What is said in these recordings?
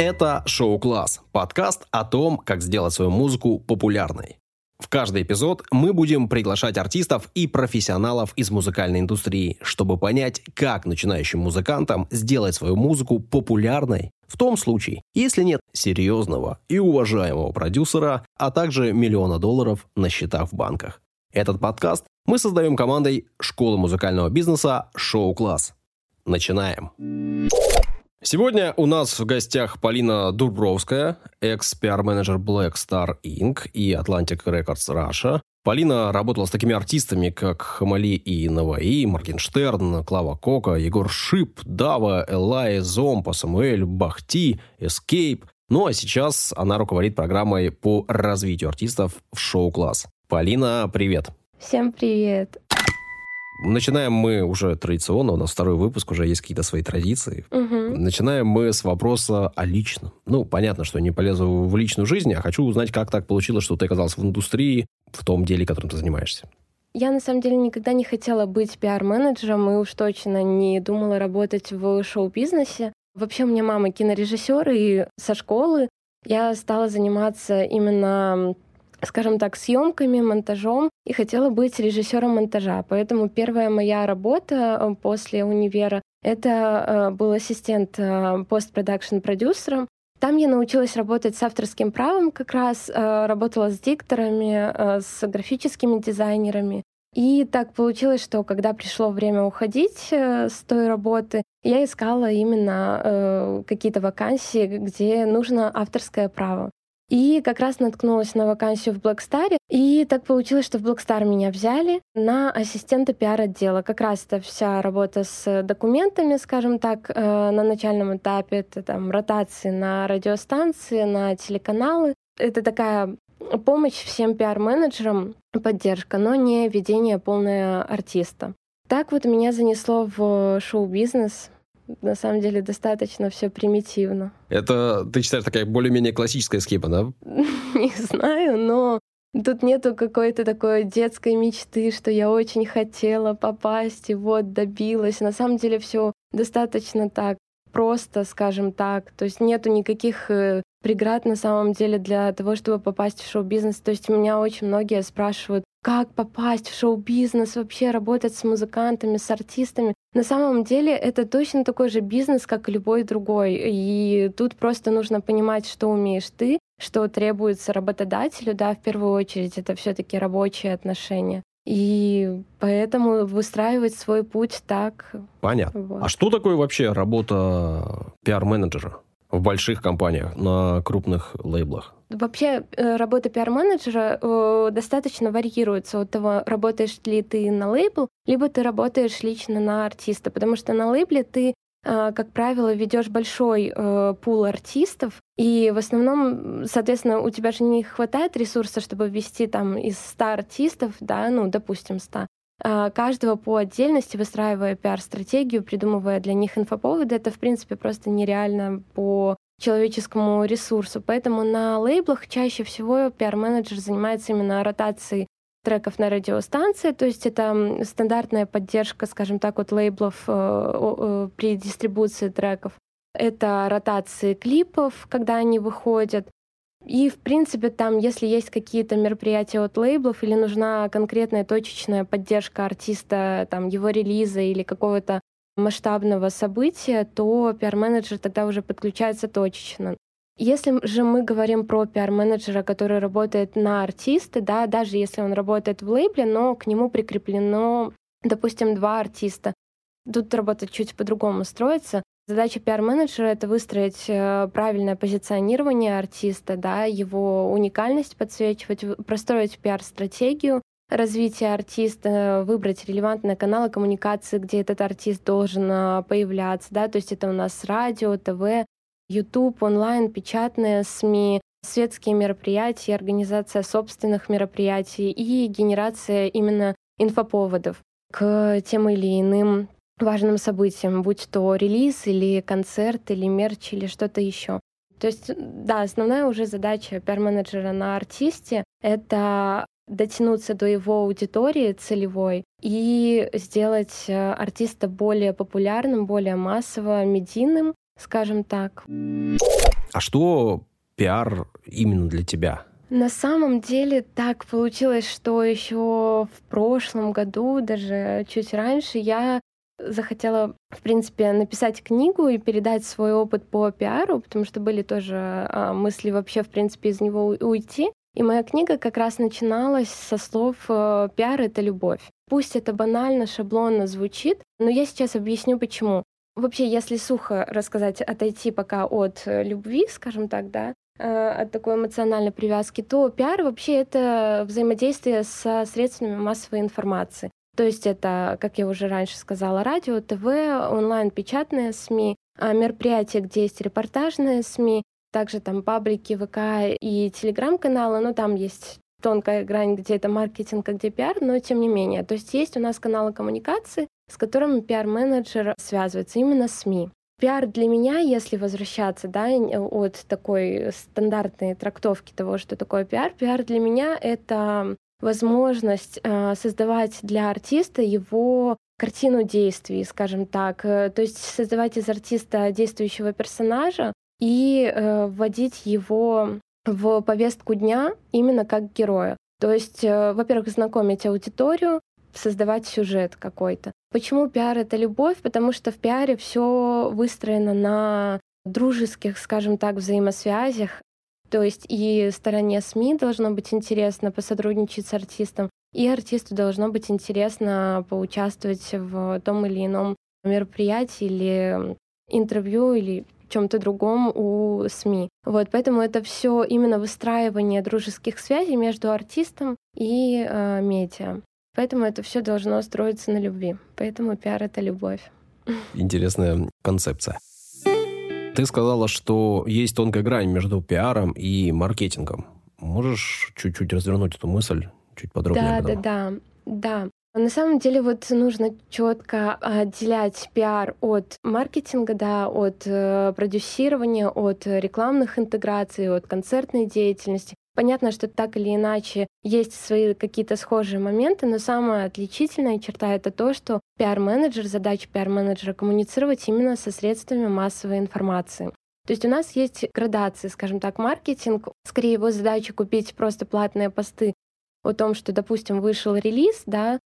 Это «Шоу-класс» – подкаст о том, как сделать свою музыку популярной. В каждый эпизод мы будем приглашать артистов и профессионалов из музыкальной индустрии, чтобы понять, как начинающим музыкантам сделать свою музыку популярной в том случае, если нет серьезного и уважаемого продюсера, а также миллиона долларов на счетах в банках. Этот подкаст мы создаем командой школы музыкального бизнеса «Шоу-класс». Начинаем. Сегодня у нас в гостях Полина Дубровская, экс-пиар-менеджер Black Star Inc. и Atlantic Records Russia. Полина работала с такими артистами, как Хамали и Наваи, Моргенштерн, Клава Кока, Егор Шип, Дава, Элай, Зомпа, Самуэль, Бахти, Escape. Ну а сейчас она руководит программой по развитию артистов в шоу-класс. Полина, привет! Всем привет! Начинаем мы уже традиционно, у нас второй выпуск, уже есть какие-то свои традиции. Угу. Начинаем мы с вопроса о личном. Ну, понятно, что не полезу в личную жизнь, а хочу узнать, как так получилось, что ты оказался в индустрии, в том деле, которым ты занимаешься. Я, на самом деле, никогда не хотела быть пиар-менеджером и уж точно не думала работать в шоу-бизнесе. Вообще, у меня мама кинорежиссер, и со школы я стала заниматься именно скажем так, съемками, монтажом и хотела быть режиссером монтажа. Поэтому первая моя работа э, после универа это э, был ассистент э, постпродакшн продюсером. Там я научилась работать с авторским правом как раз, работала с дикторами, с графическими дизайнерами. И так получилось, что когда пришло время уходить с той работы, я искала именно какие-то вакансии, где нужно авторское право. И как раз наткнулась на вакансию в Blackstar. И так получилось, что в Blackstar меня взяли на ассистента пиар-отдела. Как раз это вся работа с документами, скажем так, э, на начальном этапе. Это там ротации на радиостанции, на телеканалы. Это такая помощь всем пиар-менеджерам, поддержка, но не ведение полное артиста. Так вот меня занесло в шоу-бизнес на самом деле достаточно все примитивно. Это, ты считаешь, такая более-менее классическая схема, да? Не знаю, но Тут нету какой-то такой детской мечты, что я очень хотела попасть и вот добилась. На самом деле все достаточно так просто, скажем так. То есть нету никаких э, преград на самом деле для того, чтобы попасть в шоу-бизнес. То есть меня очень многие спрашивают, как попасть в шоу-бизнес, вообще работать с музыкантами, с артистами. На самом деле это точно такой же бизнес, как и любой другой. И тут просто нужно понимать, что умеешь ты, что требуется работодателю, да, в первую очередь это все таки рабочие отношения. И поэтому выстраивать свой путь так. Понятно. Вот. А что такое вообще работа пиар-менеджера в больших компаниях, на крупных лейблах? Вообще э, работа пиар-менеджера э, достаточно варьируется от того, работаешь ли ты на лейбл, либо ты работаешь лично на артиста, потому что на лейбле ты как правило, ведешь большой э, пул артистов, и в основном, соответственно, у тебя же не хватает ресурса, чтобы ввести там из 100 артистов, да, ну, допустим, 100, а каждого по отдельности, выстраивая пиар-стратегию, придумывая для них инфоповоды, это, в принципе, просто нереально по человеческому ресурсу. Поэтому на лейблах чаще всего пиар-менеджер занимается именно ротацией треков на радиостанции, то есть это стандартная поддержка, скажем так, от лейблов э, при дистрибуции треков. Это ротации клипов, когда они выходят. И, в принципе, там, если есть какие-то мероприятия от лейблов или нужна конкретная точечная поддержка артиста, там, его релиза или какого-то масштабного события, то пиар-менеджер тогда уже подключается точечно. Если же мы говорим про пиар-менеджера, который работает на артиста, да, даже если он работает в лейбле, но к нему прикреплено, допустим, два артиста, тут работа чуть по-другому строится. Задача пиар-менеджера — это выстроить э, правильное позиционирование артиста, да, его уникальность подсвечивать, простроить пиар-стратегию, развития артиста, выбрать релевантные каналы коммуникации, где этот артист должен а, появляться, да, то есть это у нас радио, ТВ, YouTube, онлайн, печатные СМИ, светские мероприятия, организация собственных мероприятий и генерация именно инфоповодов к тем или иным важным событиям, будь то релиз или концерт, или мерч, или что-то еще. То есть, да, основная уже задача пиар-менеджера на артисте — это дотянуться до его аудитории целевой и сделать э, артиста более популярным, более массово, медийным, скажем так. А что пиар именно для тебя? На самом деле так получилось, что еще в прошлом году, даже чуть раньше, я захотела, в принципе, написать книгу и передать свой опыт по пиару, потому что были тоже а, мысли вообще, в принципе, из него уйти. И моя книга как раз начиналась со слов э, «пиар — это любовь». Пусть это банально, шаблонно звучит, но я сейчас объясню, почему. Вообще, если сухо рассказать, отойти пока от э, любви, скажем так, да, э, от такой эмоциональной привязки, то пиар вообще это взаимодействие со средствами массовой информации. То есть это, как я уже раньше сказала, радио, ТВ, онлайн-печатные СМИ, а мероприятия, где есть репортажные СМИ, также там паблики, ВК и телеграм-каналы, но там есть тонкая грань, где это маркетинг, а где пиар, но тем не менее. То есть есть у нас каналы коммуникации, с которыми пиар-менеджер связывается, именно СМИ. Пиар для меня, если возвращаться да, от такой стандартной трактовки того, что такое пиар, пиар для меня — это возможность э, создавать для артиста его картину действий, скажем так. Э, то есть создавать из артиста действующего персонажа и э, вводить его в повестку дня именно как героя. То есть, во-первых, знакомить аудиторию, создавать сюжет какой-то. Почему пиар это любовь? Потому что в пиаре все выстроено на дружеских, скажем так, взаимосвязях. То есть и стороне СМИ должно быть интересно посотрудничать с артистом, и артисту должно быть интересно поучаствовать в том или ином мероприятии или интервью или чем-то другом у СМИ. Вот, поэтому это все именно выстраивание дружеских связей между артистом и э, медиа. Поэтому это все должно строиться на любви. Поэтому пиар это любовь. Интересная концепция. Ты сказала, что есть тонкая грань между пиаром и маркетингом. Можешь чуть-чуть развернуть эту мысль чуть подробнее? Да, да, да, да. На самом деле вот нужно четко отделять пиар от маркетинга, да, от э, продюсирования, от рекламных интеграций, от концертной деятельности. Понятно, что так или иначе есть свои какие-то схожие моменты, но самая отличительная черта — это то, что пиар-менеджер, задача пиар-менеджера — коммуницировать именно со средствами массовой информации. То есть у нас есть градации, скажем так, маркетинг. Скорее его задача купить просто платные посты о том, что, допустим, вышел релиз, да,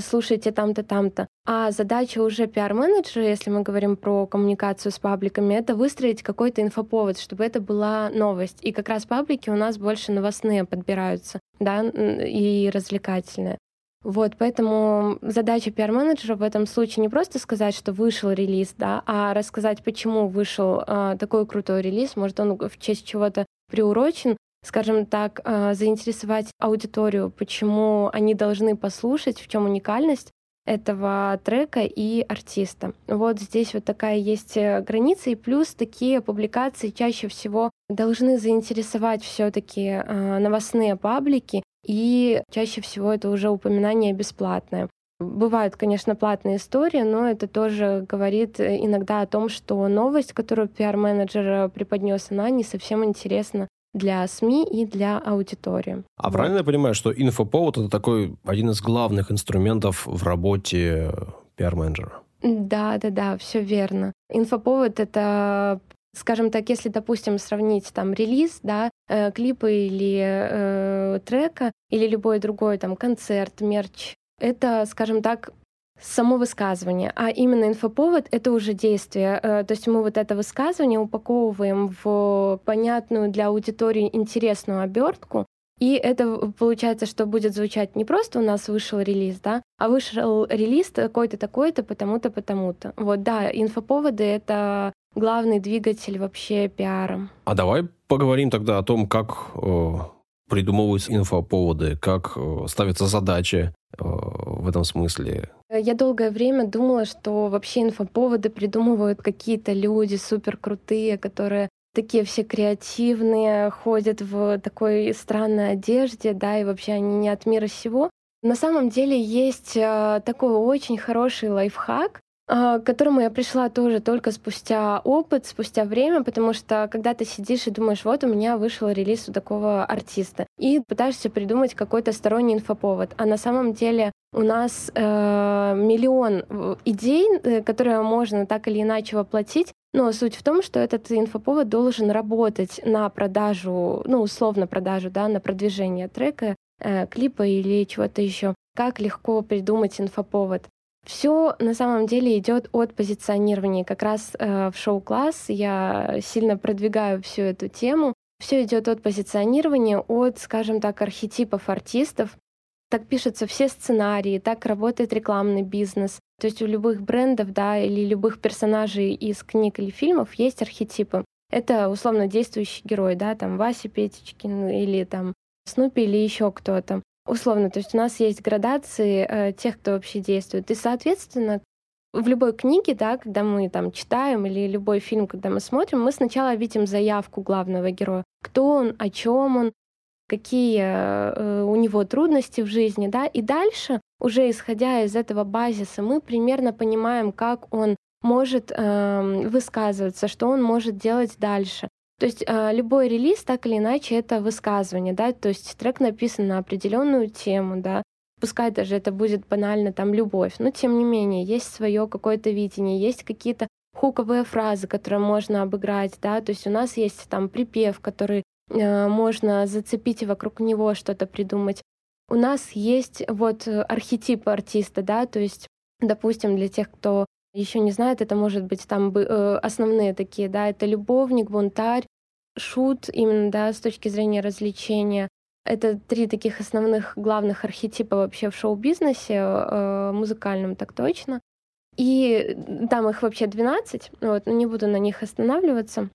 слушайте там-то, там-то. А задача уже пиар-менеджера, если мы говорим про коммуникацию с пабликами, это выстроить какой-то инфоповод, чтобы это была новость. И как раз паблики у нас больше новостные подбираются, да, и развлекательные. Вот, поэтому задача пиар-менеджера в этом случае не просто сказать, что вышел релиз, да, а рассказать, почему вышел э, такой крутой релиз, может, он в честь чего-то приурочен, скажем так, а, заинтересовать аудиторию, почему они должны послушать, в чем уникальность этого трека и артиста. Вот здесь вот такая есть э, граница, и плюс такие публикации чаще всего должны заинтересовать все-таки а, новостные паблики, и чаще всего это уже упоминание бесплатное. Бывают, конечно, платные истории, но это тоже говорит э, иногда о том, что новость, которую пиар-менеджер э, преподнес, она не совсем интересна для СМИ и для аудитории. А вот. правильно я понимаю, что инфоповод это такой один из главных инструментов в работе пиар-менеджера? Да, да, да, все верно. Инфоповод это Скажем так, если, допустим, сравнить там релиз, да, э, клипы или э, трека, или любой другой там концерт, мерч, это, скажем так, само высказывание, а именно инфоповод — это уже действие. Э, то есть мы вот это высказывание упаковываем в понятную для аудитории интересную обертку, и это получается, что будет звучать не просто у нас вышел релиз, да, а вышел релиз такой-то, такой-то, потому-то, потому-то. Вот, да, инфоповоды — это главный двигатель вообще пиара. А давай поговорим тогда о том, как э, придумываются инфоповоды, как э, ставятся задачи в этом смысле. Я долгое время думала, что вообще инфоповоды придумывают какие-то люди супер крутые, которые такие все креативные, ходят в такой странной одежде, да, и вообще они не от мира сего. На самом деле есть э, такой очень хороший лайфхак, к которому я пришла тоже только спустя опыт, спустя время, потому что когда ты сидишь и думаешь, вот у меня вышел релиз у такого артиста, и пытаешься придумать какой-то сторонний инфоповод, а на самом деле у нас э, миллион э, идей, э, которые можно так или иначе воплотить, но суть в том, что этот инфоповод должен работать на продажу, ну, условно продажу, да, на продвижение трека, э, клипа или чего-то еще. Как легко придумать инфоповод? Все на самом деле идет от позиционирования. Как раз э, в шоу-класс я сильно продвигаю всю эту тему. Все идет от позиционирования, от, скажем так, архетипов артистов. Так пишутся все сценарии, так работает рекламный бизнес. То есть у любых брендов, да, или любых персонажей из книг или фильмов есть архетипы. Это условно действующий герой, да, там Вася Петечкин или там Снупи или еще кто-то условно, то есть у нас есть градации э, тех, кто вообще действует. И, соответственно, в любой книге, да, когда мы там читаем, или любой фильм, когда мы смотрим, мы сначала видим заявку главного героя. Кто он, о чем он, какие э, у него трудности в жизни, да, и дальше, уже исходя из этого базиса, мы примерно понимаем, как он может э, высказываться, что он может делать дальше. То есть э, любой релиз, так или иначе, это высказывание, да, то есть трек написан на определенную тему, да, пускай даже это будет банально там любовь, но тем не менее есть свое какое-то видение, есть какие-то хуковые фразы, которые можно обыграть, да, то есть у нас есть там припев, который э, можно зацепить и вокруг него что-то придумать. У нас есть вот архетип артиста, да, то есть, допустим, для тех, кто еще не знает, это может быть там э, основные такие, да, это любовник, бунтарь, шут, именно, да, с точки зрения развлечения. Это три таких основных главных архетипа вообще в шоу-бизнесе, э, музыкальном так точно. И там их вообще 12, вот, но не буду на них останавливаться.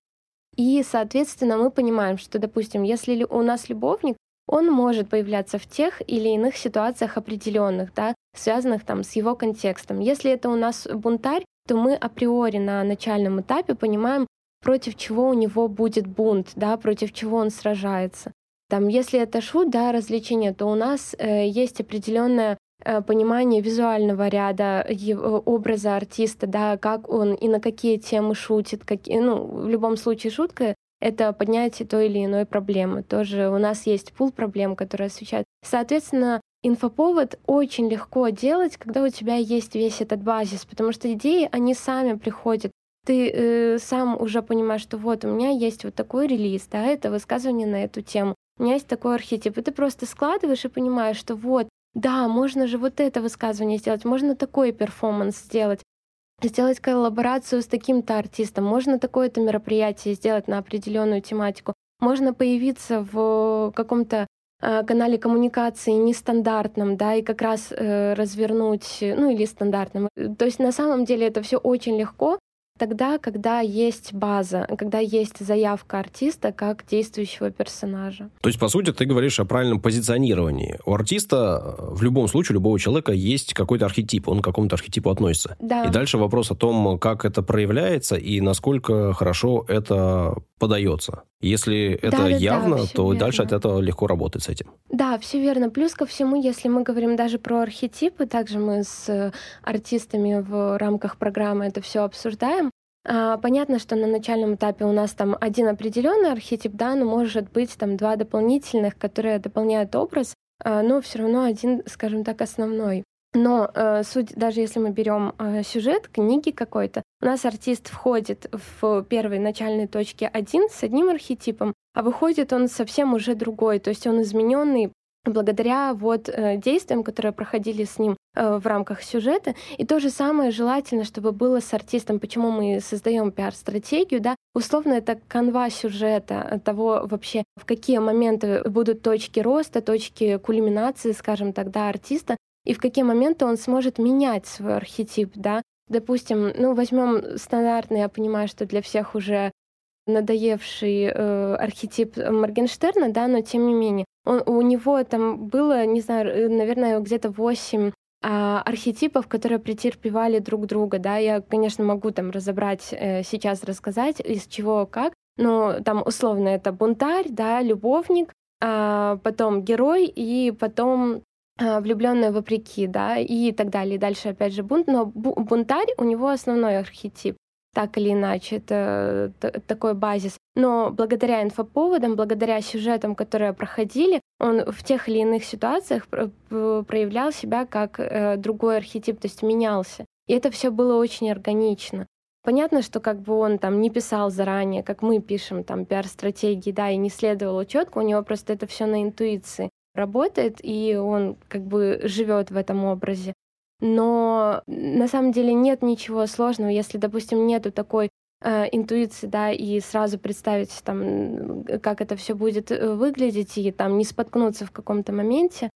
И, соответственно, мы понимаем, что, допустим, если у нас любовник, он может появляться в тех или иных ситуациях определенных, да, связанных там с его контекстом. Если это у нас бунтарь, то мы априори на начальном этапе понимаем, против чего у него будет бунт, да, против чего он сражается. Там, если это шут, да, развлечение, то у нас э, есть определенное э, понимание визуального ряда его, образа артиста, да, как он и на какие темы шутит, какие, ну, в любом случае шутка это поднятие той или иной проблемы. Тоже у нас есть пул проблем, которые освещают. Соответственно, инфоповод очень легко делать, когда у тебя есть весь этот базис, потому что идеи, они сами приходят. Ты э, сам уже понимаешь, что вот у меня есть вот такой релиз, да, это высказывание на эту тему. У меня есть такой архетип, и ты просто складываешь и понимаешь, что вот, да, можно же вот это высказывание сделать, можно такой перформанс сделать, сделать коллаборацию с таким-то артистом, можно такое-то мероприятие сделать на определенную тематику, можно появиться в каком-то э, канале коммуникации нестандартном, да, и как раз э, развернуть, ну или стандартном. То есть на самом деле это все очень легко, тогда, когда есть база, когда есть заявка артиста как действующего персонажа. То есть, по сути, ты говоришь о правильном позиционировании. У артиста э, в любом случае, у любого человека есть какой-то архетип, он к какому-то архетипу относится. Да. И дальше вопрос о том, как это проявляется и насколько хорошо это подается. Если это да, явно, да, то верно. дальше от этого легко работать с этим. Да, все верно. Плюс ко всему, если мы говорим даже про архетипы, также мы с э, артистами в рамках программы это все обсуждаем. А, понятно, что на начальном этапе у нас там один определенный архетип, да, но может быть там два дополнительных, которые дополняют образ, а, но все равно один, скажем так, основной. Но э, суть, даже если мы берем э, сюжет книги какой-то, у нас артист входит в первой начальной точке один с одним архетипом, а выходит он совсем уже другой, то есть он измененный благодаря вот э, действиям, которые проходили с ним э, в рамках сюжета. И то же самое желательно, чтобы было с артистом. Почему мы создаем пиар-стратегию, да? Условно, это канва сюжета того вообще, в какие моменты будут точки роста, точки кульминации, скажем тогда, артиста, и в какие моменты он сможет менять свой архетип, да? Допустим, ну, возьмем стандартный, я понимаю, что для всех уже надоевший э, архетип Моргенштерна, да, но тем не менее, он, у него там было, не знаю, э, наверное, где-то восемь а, архетипов, которые претерпевали друг друга, да, я, конечно, могу там разобрать, э, сейчас рассказать, из чего как, но там условно это бунтарь, да, любовник, а потом герой и потом влюбленная вопреки, да, и так далее. Дальше опять же бунт, но бунтарь у него основной архетип так или иначе, это такой базис. Но благодаря инфоповодам, благодаря сюжетам, которые проходили, он в тех или иных ситуациях проявлял себя как э, другой архетип, то есть менялся. И это все было очень органично. Понятно, что как бы он там не писал заранее, как мы пишем там пиар-стратегии, да, и не следовал четко, у него просто это все на интуиции работает, и он как бы живет в этом образе. Но на самом деле нет ничего сложного, если, допустим, нету такой э, интуиции, да, и сразу представить там, как это все будет э, выглядеть, и там не споткнуться в каком-то моменте.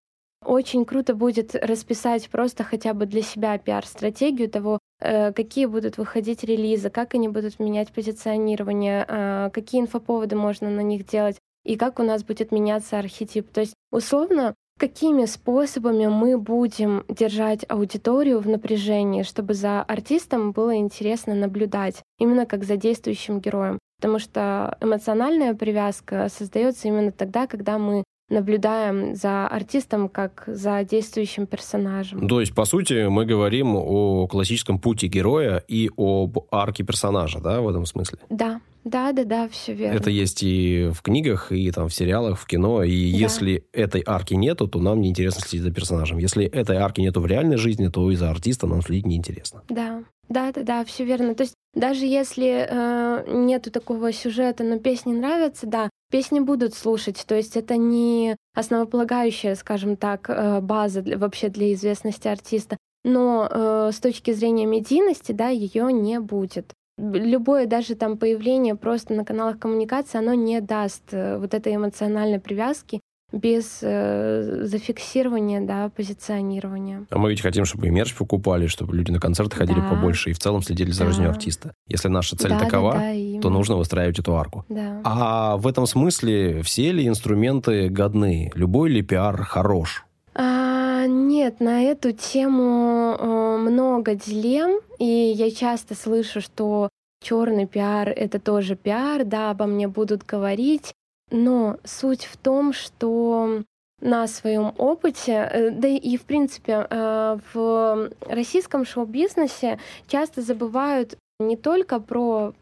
Очень круто будет расписать просто хотя бы для себя пиар-стратегию того, э, какие будут выходить релизы, как они будут менять позиционирование, какие инфоповоды можно на них делать, и как у нас будет меняться архетип. То есть, условно, какими способами мы будем держать аудиторию в напряжении, чтобы за артистом было интересно наблюдать, именно как за действующим героем. Потому что эмоциональная привязка создается именно тогда, когда мы наблюдаем за артистом как за действующим персонажем. То есть, по сути, мы говорим о классическом пути героя и об арке персонажа, да, в этом смысле? Да, да, да, да, все верно. Это есть и в книгах, и там в сериалах, в кино. И да. если этой арки нету, то нам неинтересно следить за персонажем. Если этой арки нету в реальной жизни, то из-за артиста нам следить неинтересно. Да, да, да, да, все верно. То есть даже если э, нету такого сюжета, но песни нравятся, да, песни будут слушать. То есть это не основополагающая, скажем так, э, база для, вообще для известности артиста. Но э, с точки зрения медийности, да, ее не будет любое даже там появление просто на каналах коммуникации, оно не даст э, вот этой эмоциональной привязки без э, зафиксирования, да, позиционирования. А мы ведь хотим, чтобы и мерч покупали, чтобы люди на концерты ходили да. побольше и в целом следили за да. жизнью артиста. Если наша цель да, такова, да, да, то нужно выстраивать эту арку. Да. А в этом смысле все ли инструменты годны? Любой ли пиар хорош? А, нет, на эту тему э, много дилемм, и я часто слышу, что черный пиар это тоже пиар, да, обо мне будут говорить, но суть в том, что на своем опыте, э, да и в принципе э, в российском шоу-бизнесе часто забывают не только про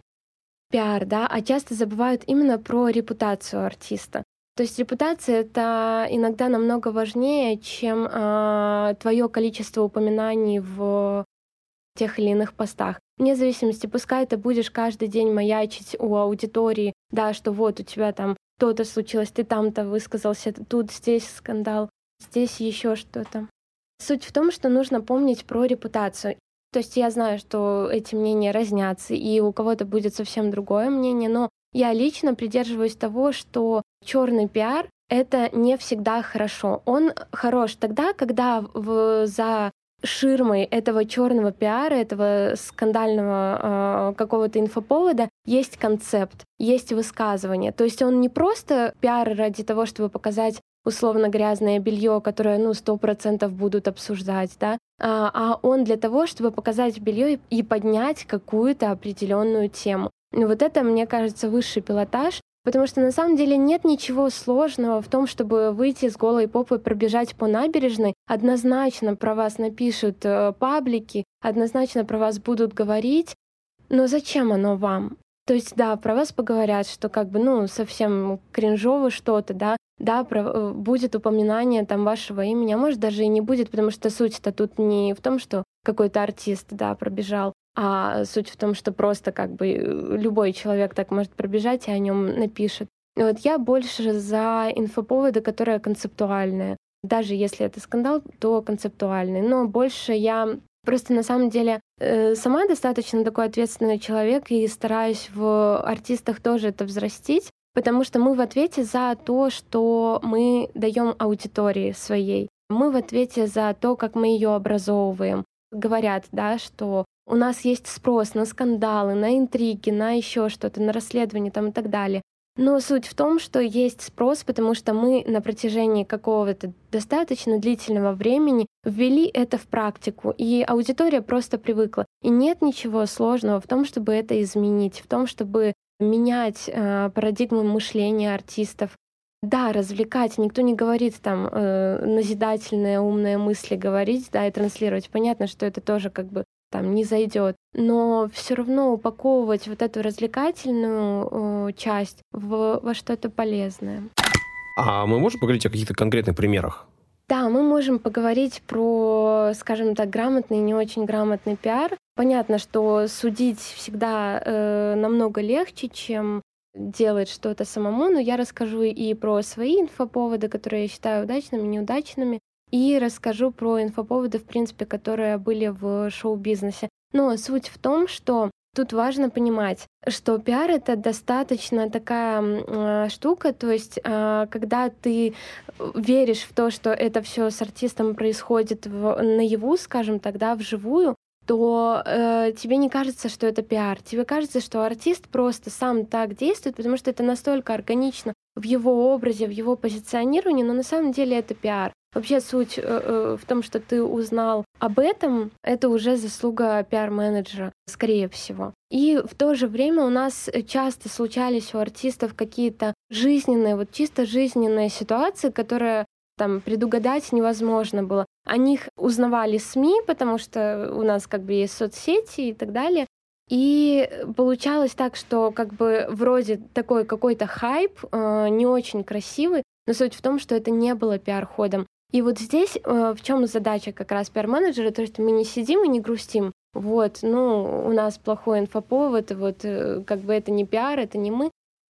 пиар, да, а часто забывают именно про репутацию артиста. То есть репутация это иногда намного важнее, чем э, твое количество упоминаний в тех или иных постах. Вне зависимости, пускай ты будешь каждый день маячить у аудитории, да, что вот у тебя там то-то случилось, ты там-то высказался, тут здесь скандал, здесь еще что-то. Суть в том, что нужно помнить про репутацию. То есть я знаю, что эти мнения разнятся, и у кого-то будет совсем другое мнение, но я лично придерживаюсь того, что черный пиар это не всегда хорошо. Он хорош тогда, когда в, за ширмой этого черного пиара, этого скандального э, какого-то инфоповода есть концепт, есть высказывание. То есть он не просто пиар ради того, чтобы показать условно грязное белье, которое, ну, сто процентов будут обсуждать, да, а, а он для того, чтобы показать белье и поднять какую-то определенную тему. Ну, вот это, мне кажется, высший пилотаж, Потому что на самом деле нет ничего сложного в том, чтобы выйти с голой попой, пробежать по набережной. Однозначно про вас напишут э, паблики, однозначно про вас будут говорить. Но зачем оно вам? То есть, да, про вас поговорят, что как бы, ну, совсем кринжово что-то, да, да, про, э, будет упоминание там вашего имени, а может даже и не будет, потому что суть-то тут не в том, что какой-то артист, да, пробежал, а суть в том, что просто как бы э, любой человек так может пробежать и о нем напишет. Вот я больше за инфоповоды, которые концептуальные. Даже если это скандал, то концептуальный. Но больше я просто на самом деле э, сама достаточно такой ответственный человек и стараюсь в артистах тоже это взрастить, потому что мы в ответе за то, что мы даем аудитории своей. Мы в ответе за то, как мы ее образовываем. Говорят, да, что у нас есть спрос на скандалы, на интриги, на еще что-то, на расследование там и так далее. Но суть в том, что есть спрос, потому что мы на протяжении какого-то достаточно длительного времени ввели это в практику, и аудитория просто привыкла. И нет ничего сложного в том, чтобы это изменить, в том, чтобы менять э, парадигму мышления артистов. да, развлекать. Никто не говорит там э, назидательные, умные мысли говорить, да, и транслировать. Понятно, что это тоже как бы там не зайдет. Но все равно упаковывать вот эту развлекательную э, часть в, во что-то полезное. А мы можем поговорить о каких-то конкретных примерах? Да, мы можем поговорить про, скажем так, грамотный и не очень грамотный пиар. Понятно, что судить всегда э, намного легче, чем делать что-то самому, но я расскажу и про свои инфоповоды, которые я считаю удачными, неудачными, и расскажу про инфоповоды, в принципе, которые были в шоу-бизнесе. Но суть в том, что тут важно понимать, что пиар это достаточно такая э, штука, то есть э, когда ты веришь в то, что это все с артистом происходит в, наяву, скажем тогда, вживую, то э, тебе не кажется, что это пиар. Тебе кажется, что артист просто сам так действует, потому что это настолько органично в его образе, в его позиционировании, но на самом деле это пиар. Вообще суть э, э, в том, что ты узнал об этом, это уже заслуга пиар-менеджера, скорее всего. И в то же время у нас часто случались у артистов какие-то жизненные, вот чисто жизненные ситуации, которые там предугадать невозможно было. О них узнавали СМИ, потому что у нас как бы есть соцсети и так далее. И получалось так, что как бы вроде такой какой-то хайп, э, не очень красивый, но суть в том, что это не было пиар-ходом. И вот здесь э, в чем задача как раз пиар-менеджера, то есть мы не сидим и не грустим. Вот, ну, у нас плохой инфоповод, вот э, как бы это не пиар, это не мы.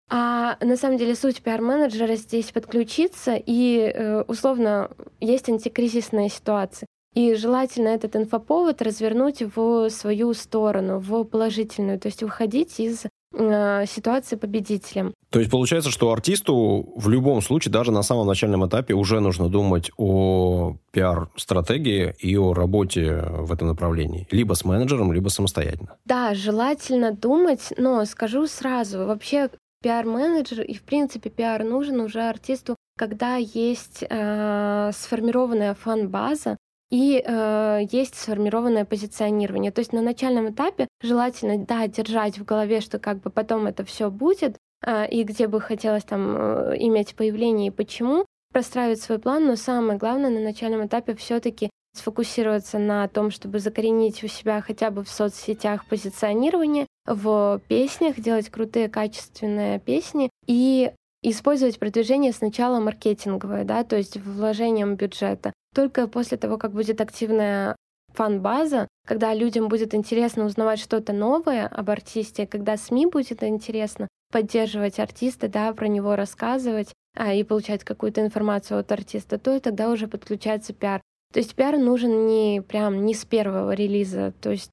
А на самом деле суть пиар-менеджера здесь подключиться, и э, условно есть антикризисная ситуация. И желательно этот инфоповод развернуть в свою сторону, в положительную, то есть выходить из ситуации победителем. То есть получается, что артисту в любом случае, даже на самом начальном этапе, уже нужно думать о пиар-стратегии и о работе в этом направлении. Либо с менеджером, либо самостоятельно. Да, желательно думать, но скажу сразу, вообще пиар-менеджер и, в принципе, пиар нужен уже артисту, когда есть э, сформированная фан-база и э, есть сформированное позиционирование. То есть на начальном этапе желательно, да, держать в голове, что как бы потом это все будет, э, и где бы хотелось там э, иметь появление и почему, простраивать свой план, но самое главное на начальном этапе все-таки сфокусироваться на том, чтобы закоренить у себя хотя бы в соцсетях позиционирование, в песнях, делать крутые качественные песни и использовать продвижение сначала маркетинговое, да, то есть вложением бюджета. Только после того, как будет активная фан-база, когда людям будет интересно узнавать что-то новое об артисте, когда СМИ будет интересно поддерживать артиста, да, про него рассказывать а, и получать какую-то информацию от артиста, то тогда уже подключается пиар. То есть пиар нужен не прям не с первого релиза, то есть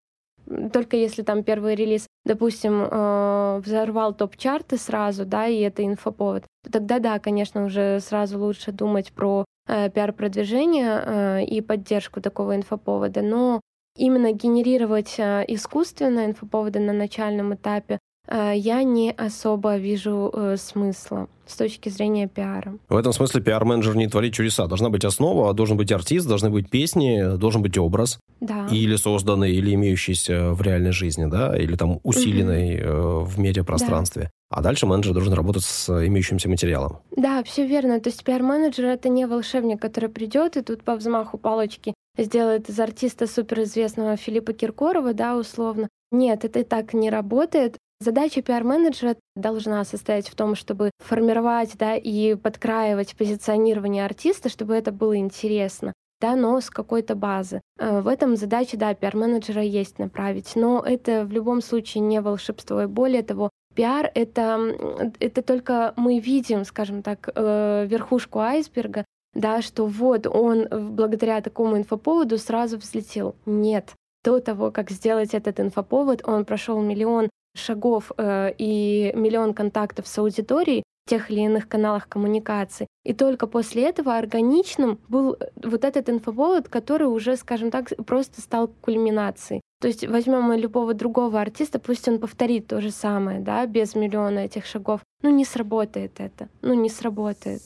только если там первый релиз, допустим, э, взорвал топ-чарты сразу, да, и это инфоповод, то тогда, да, конечно, уже сразу лучше думать про э, пиар-продвижение э, и поддержку такого инфоповода. Но именно генерировать искусственно инфоповоды на начальном этапе я не особо вижу э, смысла с точки зрения пиара. В этом смысле пиар-менеджер не творит чудеса. Должна быть основа, должен быть артист, должны быть песни, должен быть образ. Да. Или созданный, или имеющийся в реальной жизни, да, или там усиленный угу. в медиапространстве. Да. А дальше менеджер должен работать с имеющимся материалом. Да, все верно. То есть пиар-менеджер это не волшебник, который придет и тут по взмаху палочки сделает из артиста суперизвестного Филиппа Киркорова, да, условно. Нет, это так не работает. Задача пиар-менеджера должна состоять в том, чтобы формировать да, и подкраивать позиционирование артиста, чтобы это было интересно да, но с какой-то базы. Э, в этом задача, да, пиар-менеджера есть направить, но это в любом случае не волшебство. И более того, пиар — это, это только мы видим, скажем так, э, верхушку айсберга, да, что вот он благодаря такому инфоповоду сразу взлетел. Нет. До того, как сделать этот инфоповод, он прошел миллион шагов э, и миллион контактов с аудиторией в тех или иных каналах коммуникации. И только после этого органичным был э, вот этот инфоповод, который уже, скажем так, просто стал кульминацией. То есть возьмем любого другого артиста, пусть он повторит то же самое, да, без миллиона этих шагов. Ну не сработает это, ну не сработает.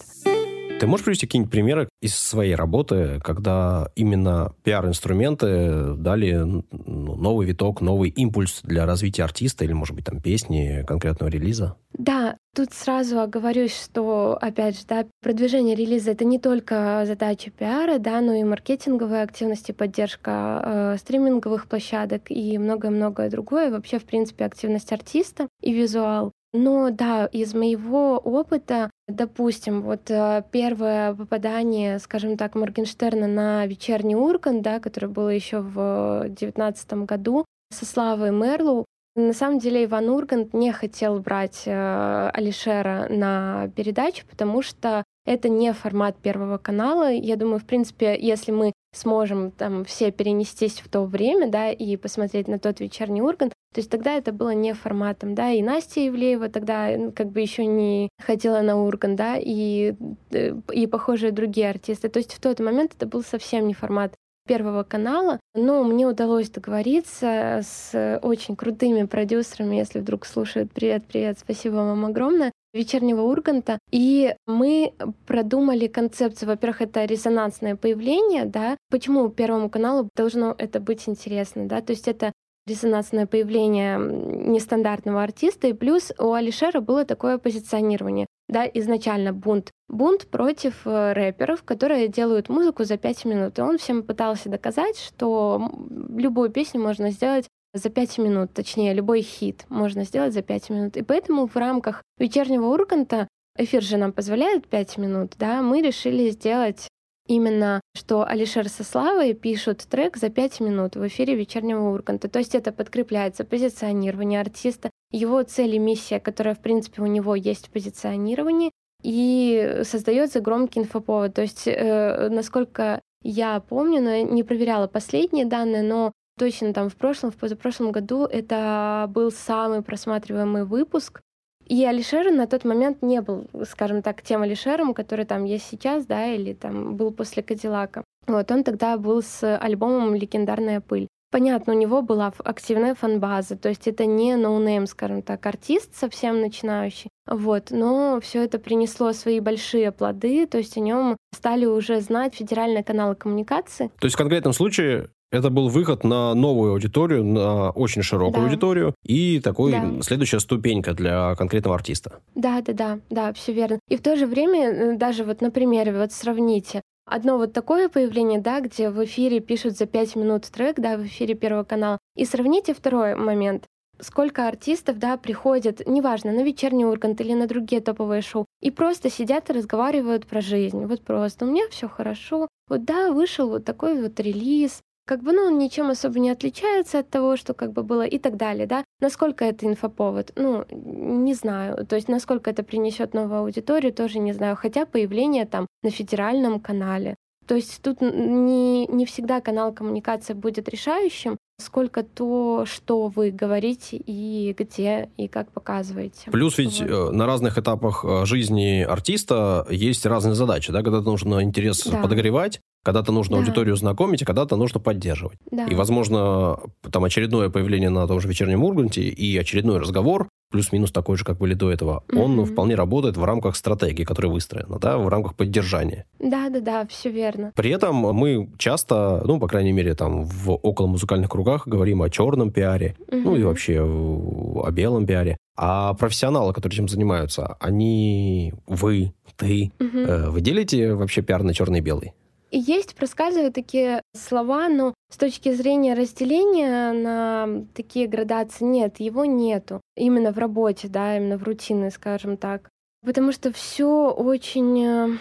Ты можешь привести какие-нибудь примеры из своей работы, когда именно пиар-инструменты дали ну, новый виток, новый импульс для развития артиста или, может быть, там песни конкретного релиза? Да, Тут сразу оговорюсь, что, опять же, да, продвижение релиза — это не только задача пиара, да, но и маркетинговые активности, поддержка э, стриминговых площадок и многое-многое другое. Вообще, в принципе, активность артиста и визуал. Но да, из моего опыта, допустим, вот э, первое попадание, скажем так, Моргенштерна на вечерний Ургант, да, которое было еще в 2019 году, со Славой Мерлоу, на самом деле Иван Ургант не хотел брать э, Алишера на передачу, потому что это не формат Первого канала. Я думаю, в принципе, если мы сможем там все перенестись в то время, да, и посмотреть на тот вечерний Ургант, то есть тогда это было не форматом, да, и Настя Евлеева тогда как бы еще не ходила на Ургант, да, и, э, и похожие другие артисты. То есть в тот момент это был совсем не формат Первого канала, но мне удалось договориться с очень крутыми продюсерами, если вдруг слушают. Привет, привет, спасибо вам огромное вечернего Урганта. И мы продумали концепцию. Во-первых, это резонансное появление, да. Почему Первому каналу должно это быть интересно, да? То есть это резонансное появление нестандартного артиста, и плюс у Алишера было такое позиционирование да, изначально бунт. Бунт против э, рэперов, которые делают музыку за пять минут. И он всем пытался доказать, что любую песню можно сделать за пять минут, точнее, любой хит можно сделать за пять минут. И поэтому в рамках вечернего Урганта эфир же нам позволяет пять минут, да, мы решили сделать именно, что Алишер со Славой пишут трек за пять минут в эфире вечернего Урганта. То есть это подкрепляется позиционирование артиста, его цель и миссия, которая, в принципе, у него есть в позиционировании, и создается громкий инфоповод. То есть, э, насколько я помню, но не проверяла последние данные, но точно там в прошлом, в позапрошлом году это был самый просматриваемый выпуск и Алишер на тот момент не был, скажем так, тем Алишером, который там есть сейчас, да, или там был после Кадиллака. Вот, он тогда был с альбомом «Легендарная пыль». Понятно, у него была активная фанбаза, то есть это не no name, скажем так, артист совсем начинающий, вот, но все это принесло свои большие плоды, то есть о нем стали уже знать федеральные каналы коммуникации. То есть в конкретном случае это был выход на новую аудиторию, на очень широкую да. аудиторию и такой да. следующая ступенька для конкретного артиста. Да, да, да, да, все верно. И в то же время, э, даже вот на примере, вот сравните, одно вот такое появление, да, где в эфире пишут за пять минут трек, да, в эфире Первого канала, и сравните второй момент. Сколько артистов, да, приходят, неважно, на вечерний Ургант или на другие топовые шоу, и просто сидят и разговаривают про жизнь. Вот просто у меня все хорошо. Вот да, вышел вот такой вот релиз, как бы, ну, он ничем особо не отличается от того, что как бы было и так далее, да. Насколько это инфоповод? Ну, не знаю. То есть, насколько это принесет новую аудиторию, тоже не знаю. Хотя появление там на федеральном канале. То есть тут не, не всегда канал коммуникации будет решающим, сколько то, что вы говорите и где, и как показываете. Плюс ведь вот. Э, на разных этапах э, жизни артиста есть разные задачи, да, когда нужно интерес да. подогревать, когда-то нужно да. аудиторию знакомить, а когда-то нужно поддерживать. Да. И, возможно, там очередное появление на том же вечернем Урганте и очередной разговор, плюс-минус такой же, как были до этого, mm-hmm. он вполне работает в рамках стратегии, которая выстроена, да, в рамках поддержания. Да, да, да, все верно. При этом мы часто, ну, по крайней мере, там в около музыкальных кругах говорим о черном пиаре, mm-hmm. ну и вообще о белом пиаре. А профессионалы, которые этим занимаются, они, вы, ты, mm-hmm. э, вы делите вообще пиар на черный и белый? И есть, проскальзывают такие слова, но с точки зрения разделения на такие градации нет, его нету. Именно в работе, да, именно в рутине, скажем так. Потому что все очень,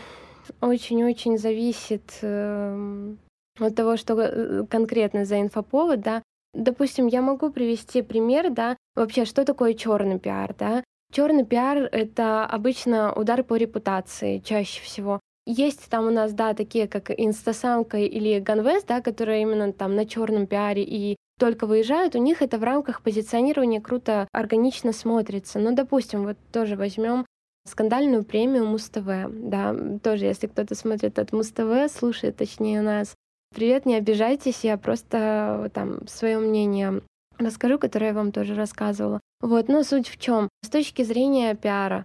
очень-очень зависит эм, от того, что э, конкретно за инфоповод, да. Допустим, я могу привести пример, да, вообще, что такое черный пиар, да. Черный пиар — это обычно удар по репутации чаще всего. Есть там у нас, да, такие как Инстасамка или Ганвест, да, которые именно там на черном пиаре и только выезжают, у них это в рамках позиционирования круто, органично смотрится. Ну, допустим, вот тоже возьмем скандальную премию Муз-ТВ, да, тоже, если кто-то смотрит от Муз-ТВ, слушает, точнее, нас, привет, не обижайтесь, я просто там свое мнение расскажу, которое я вам тоже рассказывала. Вот, но суть в чем? С точки зрения пиара,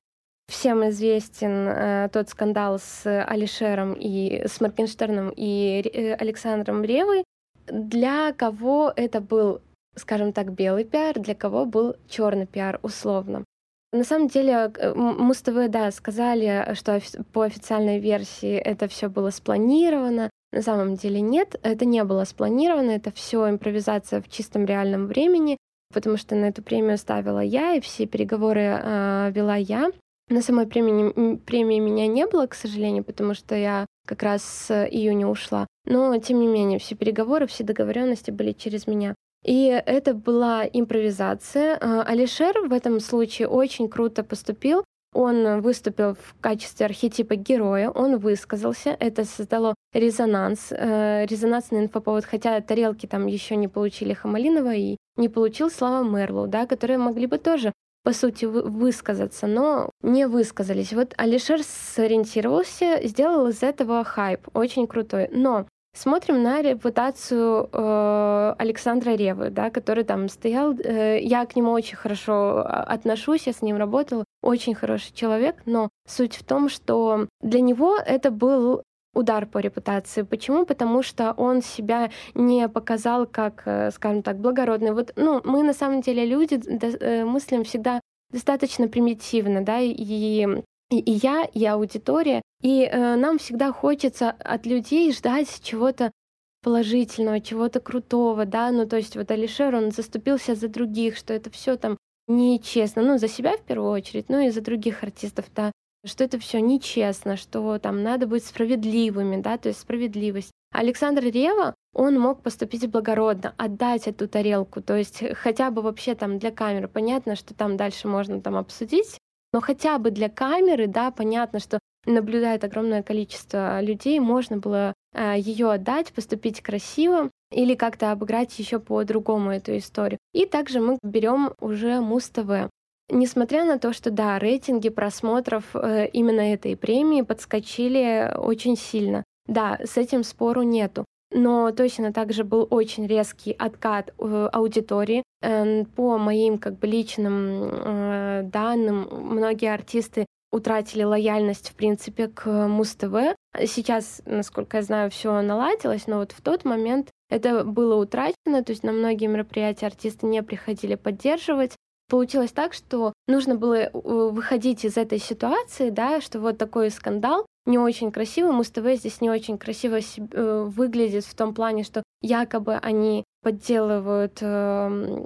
Всем известен э, тот скандал с Алишером и с Моргенштерном и э, Александром Ревой. Для кого это был, скажем так, белый пиар, для кого был черный пиар, условно. На самом деле, Муз-ТВ, да, сказали, что по официальной версии это все было спланировано. На самом деле нет, это не было спланировано, это все импровизация в чистом реальном времени, потому что на эту премию ставила я, и все переговоры э, вела я. На самой премии, премии меня не было, к сожалению, потому что я как раз с июня ушла. Но, тем не менее, все переговоры, все договоренности были через меня. И это была импровизация. А, Алишер в этом случае очень круто поступил. Он выступил в качестве архетипа героя, он высказался, это создало резонанс, э, резонансный инфоповод, хотя тарелки там еще не получили Хамалинова и не получил Слава Мерлоу, да, которые могли бы тоже по сути, высказаться, но не высказались. Вот Алишер сориентировался, сделал из этого хайп, очень крутой. Но Смотрим на репутацию э, Александра Ревы, да, который там стоял. Э, я к нему очень хорошо а, отношусь, я с ним работала. Очень хороший человек, но суть в том, что для него это был удар по репутации. Почему? Потому что он себя не показал как, э, скажем так, благородный. Вот, ну, мы на самом деле люди э, мыслим всегда достаточно примитивно, да, и и, и я, и аудитория. И э, нам всегда хочется от людей ждать чего-то положительного, чего-то крутого, да, ну то есть вот Алишер, он заступился за других, что это все там нечестно, ну за себя в первую очередь, ну и за других артистов, да, что это все нечестно, что там надо быть справедливыми, да, то есть справедливость. Александр Рева, он мог поступить благородно, отдать эту тарелку, то есть хотя бы вообще там для камеры, понятно, что там дальше можно там обсудить, но хотя бы для камеры, да, понятно, что наблюдает огромное количество людей, можно было э, ее отдать, поступить красиво или как-то обыграть еще по-другому эту историю. И также мы берем уже Муз-ТВ. Несмотря на то, что да, рейтинги просмотров э, именно этой премии подскочили очень сильно. Да, с этим спору нету но точно также был очень резкий откат э, аудитории. Эм, по моим как бы личным э, данным, многие артисты утратили лояльность, в принципе, к Муз-ТВ. Сейчас, насколько я знаю, все наладилось, но вот в тот момент это было утрачено, то есть на многие мероприятия артисты не приходили поддерживать. Получилось так, что нужно было э, выходить из этой ситуации, да, что вот такой скандал, не очень красиво. Муз-ТВ здесь не очень красиво э, выглядит в том плане, что якобы они подделывают э,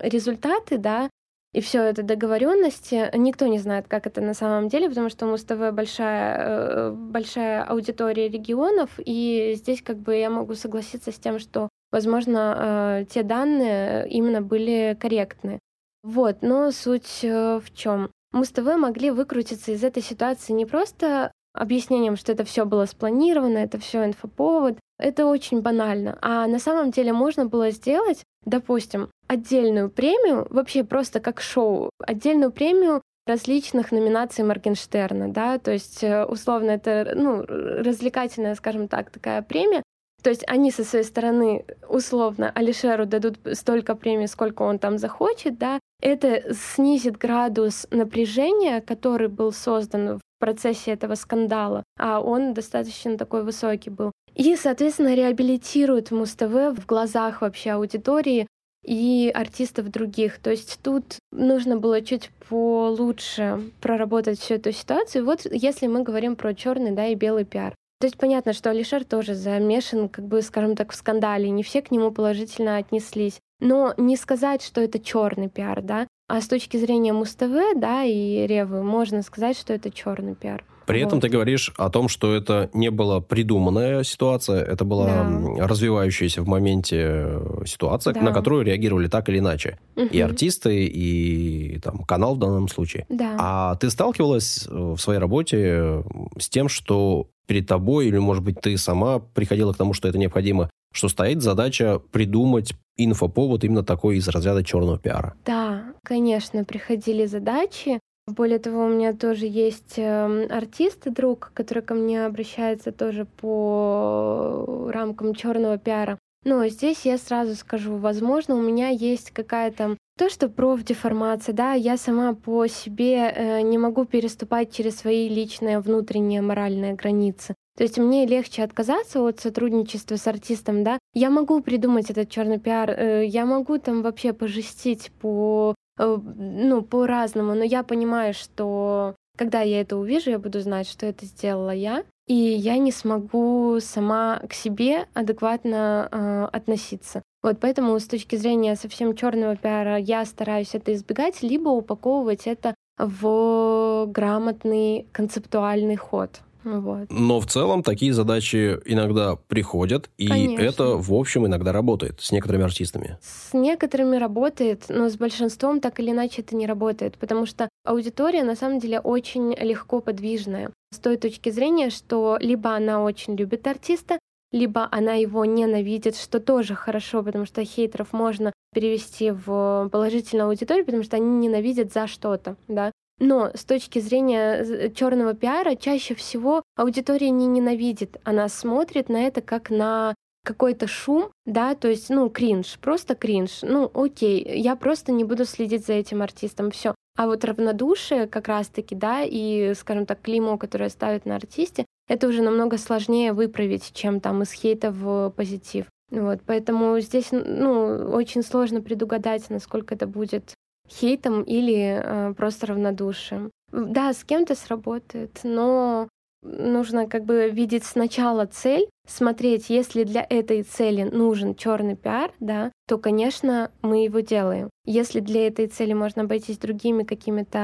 результаты, да, и все это договоренности. Никто не знает, как это на самом деле, потому что Муз-ТВ большая, э, большая аудитория регионов, и здесь как бы я могу согласиться с тем, что, возможно, э, те данные именно были корректны. Вот, но суть э, в чем? Муз-ТВ могли выкрутиться из этой ситуации не просто объяснением, что это все было спланировано, это все инфоповод. Это очень банально. А на самом деле можно было сделать, допустим, отдельную премию, вообще просто как шоу, отдельную премию различных номинаций Моргенштерна, да, то есть э, условно это, ну, развлекательная, скажем так, такая премия, то есть они со своей стороны условно Алишеру дадут столько премий, сколько он там захочет, да, это снизит градус напряжения, который был создан в процессе этого скандала, а он достаточно такой высокий был. И, соответственно, реабилитирует Муз-ТВ в глазах вообще аудитории и артистов других. То есть тут нужно было чуть получше проработать всю эту ситуацию. Вот если мы говорим про черный да, и белый пиар. То есть понятно, что Алишер тоже замешан, как бы, скажем так, в скандале, не все к нему положительно отнеслись. Но не сказать, что это черный пиар, да, а с точки зрения Муз-ТВ, да, и Ревы, можно сказать, что это черный пиар. При вот. этом ты говоришь о том, что это не была придуманная ситуация, это была да. развивающаяся в моменте э, ситуация, да. на которую реагировали так или иначе. Угу. И артисты, и там, канал в данном случае. Да. А ты сталкивалась э, в своей работе э, с тем, что перед тобой, или, может быть, ты сама приходила к тому, что это необходимо, что стоит задача придумать инфоповод именно такой из разряда черного пиара. Да, конечно, приходили задачи. Более того, у меня тоже есть эм, артист, друг, который ко мне обращается тоже по рамкам черного пиара. Но здесь я сразу скажу, возможно, у меня есть какая-то то, что профдеформация, да, я сама по себе э, не могу переступать через свои личные внутренние моральные границы. То есть мне легче отказаться от сотрудничества с артистом, да. Я могу придумать этот черный пиар, э, я могу там вообще пожестить по э, ну, по-разному, но я понимаю, что когда я это увижу, я буду знать, что это сделала я, и я не смогу сама к себе адекватно э, относиться. Вот поэтому с точки зрения совсем черного пиара я стараюсь это избегать, либо упаковывать это в грамотный концептуальный ход. Вот. Но в целом такие задачи иногда приходят, и Конечно. это, в общем, иногда работает с некоторыми артистами. С некоторыми работает, но с большинством так или иначе это не работает, потому что аудитория на самом деле очень легко подвижная. С той точки зрения, что либо она очень любит артиста, либо она его ненавидит, что тоже хорошо, потому что хейтеров можно перевести в положительную аудиторию, потому что они ненавидят за что-то, да. Но с точки зрения черного пиара чаще всего аудитория не ненавидит, она смотрит на это как на какой-то шум, да, то есть, ну, кринж, просто кринж. Ну, окей, я просто не буду следить за этим артистом, все. А вот равнодушие как раз-таки, да, и, скажем так, клеймо, которое ставят на артисте, это уже намного сложнее выправить, чем там из хейта в позитив. Вот, поэтому здесь, ну, очень сложно предугадать, насколько это будет хейтом или э, просто равнодушием. Да, с кем-то сработает, но нужно как бы видеть сначала цель, смотреть, если для этой цели нужен черный пиар, да, то, конечно, мы его делаем. Если для этой цели можно обойтись другими какими-то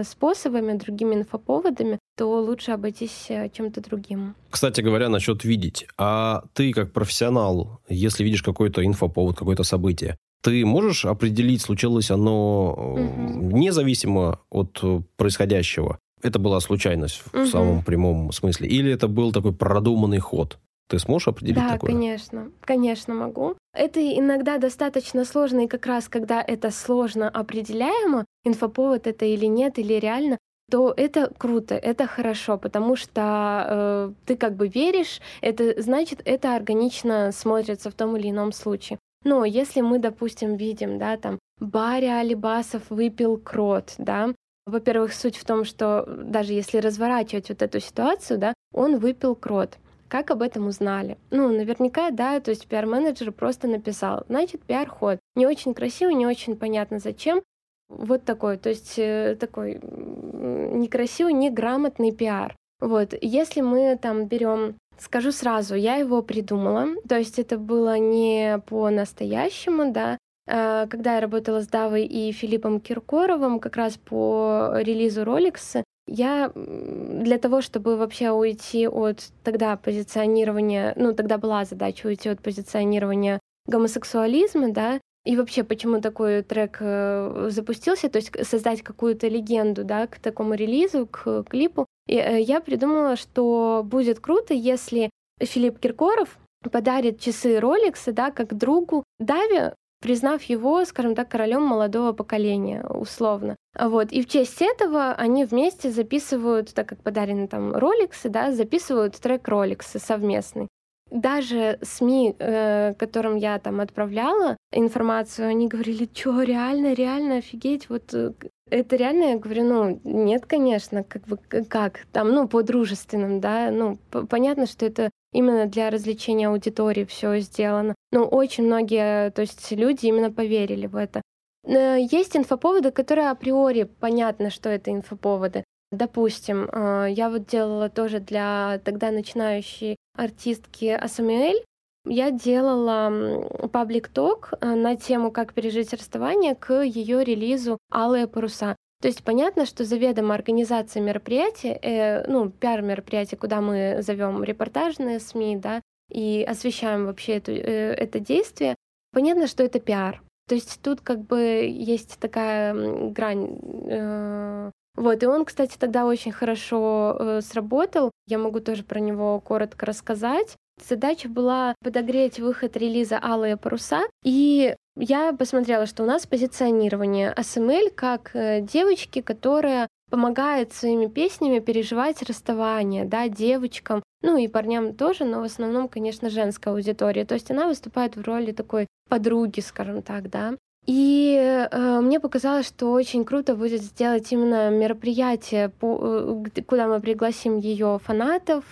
э, способами, другими инфоповодами, то лучше обойтись э, чем-то другим. Кстати говоря, насчет видеть. А ты как профессионал, если видишь какой-то инфоповод, какое-то событие, ты можешь определить, случилось оно угу. независимо от происходящего? Это была случайность угу. в самом прямом смысле? Или это был такой продуманный ход? Ты сможешь определить да, такое? Да, конечно. Конечно могу. Это иногда достаточно сложно, и как раз когда это сложно определяемо, инфоповод это или нет, или реально, то это круто, это хорошо, потому что э, ты как бы веришь, это значит, это органично смотрится в том или ином случае. Но если мы, допустим, видим, да, там, Баря Алибасов выпил крот, да, во-первых, суть в том, что даже если разворачивать вот эту ситуацию, да, он выпил крот. Как об этом узнали? Ну, наверняка, да, то есть пиар-менеджер просто написал. Значит, пиар-ход. Не очень красиво, не очень понятно зачем. Вот такой, то есть э, такой некрасивый, неграмотный пиар. Вот, если мы там берем Скажу сразу, я его придумала, то есть это было не по-настоящему, да. А, когда я работала с Давой и Филиппом Киркоровым как раз по релизу Rolex, я для того, чтобы вообще уйти от тогда позиционирования, ну тогда была задача уйти от позиционирования гомосексуализма, да, и вообще, почему такой трек э, запустился, то есть создать какую-то легенду, да, к такому релизу, к клипу, и э, я придумала, что будет круто, если Филипп Киркоров подарит часы Rolex, да, как другу Даве, признав его, скажем так, королем молодого поколения, условно. Вот. И в честь этого они вместе записывают, так как подарены там Rolex, да, записывают трек Rolex совместный даже СМИ, э, которым я там отправляла информацию, они говорили, что реально, реально, офигеть, вот э, это реально, я говорю, ну, нет, конечно, как бы, как, там, ну, по дружественным, да, ну, понятно, что это именно для развлечения аудитории все сделано. Но очень многие, то есть люди именно поверили в это. Э, есть инфоповоды, которые априори понятно, что это инфоповоды. Допустим, э, я вот делала тоже для тогда начинающей артистки Асамиэль, я делала паблик-ток э, на тему «Как пережить расставание» к ее релизу «Алые паруса». То есть понятно, что заведомо организация мероприятия, э, ну, пиар-мероприятия, куда мы зовем репортажные СМИ, да, и освещаем вообще эту, э, это действие, понятно, что это пиар. То есть тут как бы есть такая грань э, вот, и он, кстати, тогда очень хорошо э, сработал. Я могу тоже про него коротко рассказать. Задача была подогреть выход релиза «Алые паруса», и я посмотрела, что у нас позиционирование АСМЛ как э, девочки, которая помогает своими песнями переживать расставание, да, девочкам, ну и парням тоже, но в основном, конечно, женская аудитория. То есть она выступает в роли такой подруги, скажем так, да. И э, мне показалось, что очень круто будет сделать именно мероприятие, по, э, куда мы пригласим ее фанатов,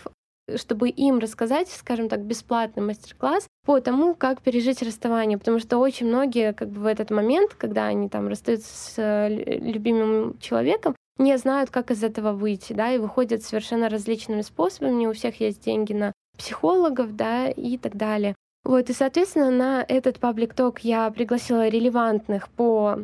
чтобы им рассказать, скажем так, бесплатный мастер-класс по тому, как пережить расставание, потому что очень многие как бы в этот момент, когда они там расстаются с э, любимым человеком, не знают, как из этого выйти, да, и выходят совершенно различными способами. У всех есть деньги на психологов, да, и так далее. Вот, и, соответственно, на этот паблик-ток я пригласила релевантных по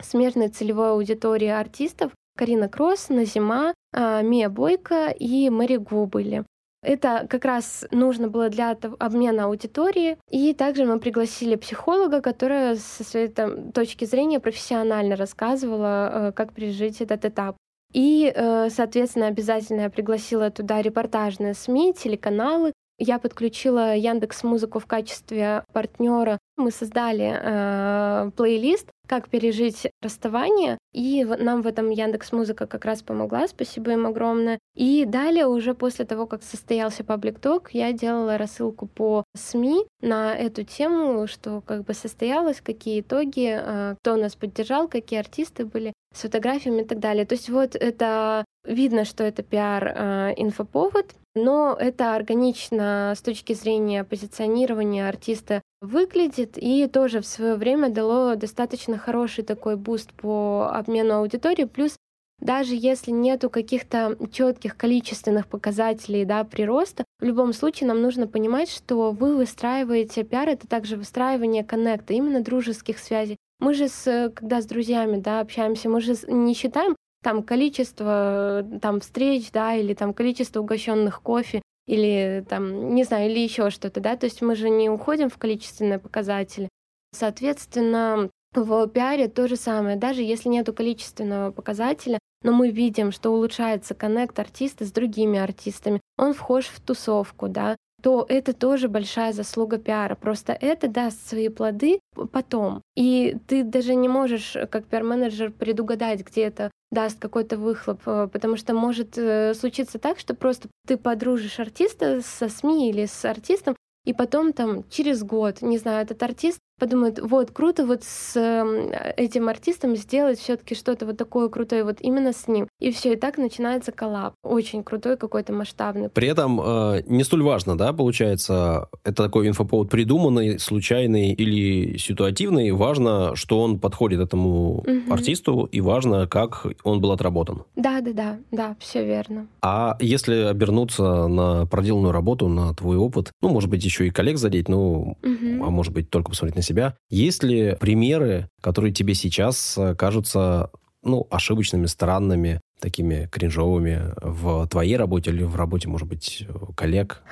смежной целевой аудитории артистов Карина Кросс, Назима, а, Мия Бойко и Мэри Гу были. Это как раз нужно было для обмена аудитории. И также мы пригласили психолога, которая со своей там, точки зрения профессионально рассказывала, э, как пережить этот этап. И, э, соответственно, обязательно я пригласила туда репортажные СМИ, телеканалы. Я подключила Яндекс Музыку в качестве партнера. Мы создали э, плейлист как пережить расставание. И нам в этом Яндекс Музыка как раз помогла, спасибо им огромное. И далее уже после того, как состоялся public talk, я делала рассылку по СМИ на эту тему, что как бы состоялось, какие итоги, а, кто нас поддержал, какие артисты были с фотографиями и так далее. То есть вот это видно, что это пиар-инфоповод, но это органично с точки зрения позиционирования артиста выглядит и тоже в свое время дало достаточно хороший такой boost по обмену аудитории. Плюс даже если нету каких-то четких количественных показателей да, прироста, в любом случае нам нужно понимать, что вы выстраиваете пиар, это также выстраивание коннекта, именно дружеских связей. Мы же, с, когда с друзьями да, общаемся, мы же не считаем там количество там встреч, да, или там количество угощенных кофе, или там, не знаю, или еще что-то, да, то есть мы же не уходим в количественные показатели. Соответственно, в пиаре то же самое, даже если нету количественного показателя, но мы видим, что улучшается коннект артиста с другими артистами, он вхож в тусовку, да, то это тоже большая заслуга пиара. Просто это даст свои плоды потом. И ты даже не можешь, как пиар-менеджер, предугадать, где это даст какой-то выхлоп, э, потому что может э, случиться так, что просто ты подружишь артиста со СМИ или с артистом, и потом там через год, не знаю, этот артист подумает, вот круто вот с эм, этим артистом сделать все-таки что-то вот такое крутое вот именно с ним. И все, и так начинается коллаб. Очень крутой какой-то масштабный. При этом э, не столь важно, да, получается, это такой инфоповод придуманный, случайный или ситуативный. Важно, что он подходит этому угу. артисту, и важно, как он был отработан. Да, да, да, да, все верно. А если обернуться на проделанную работу, на твой опыт, ну, может быть, еще и коллег задеть, ну, угу. а может быть, только посмотреть на себя. Есть ли примеры, которые тебе сейчас э, кажутся ну, ошибочными, странными, такими кринжовыми в твоей работе или в работе, может быть, коллег?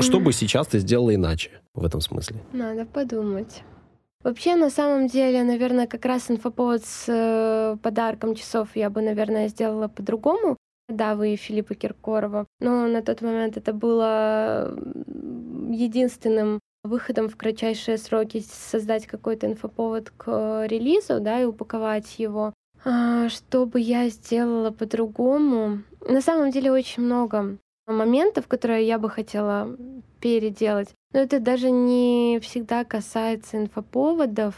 Что бы сейчас ты сделала иначе в этом смысле? Надо подумать. Вообще, на самом деле, наверное, как раз инфоповод с э, подарком часов я бы, наверное, сделала по-другому. Да, вы Филиппа Киркорова. Но на тот момент это было единственным выходом в кратчайшие сроки создать какой-то инфоповод к релизу, да, и упаковать его. А, что бы я сделала по-другому? На самом деле очень много моментов, которые я бы хотела переделать. Но это даже не всегда касается инфоповодов.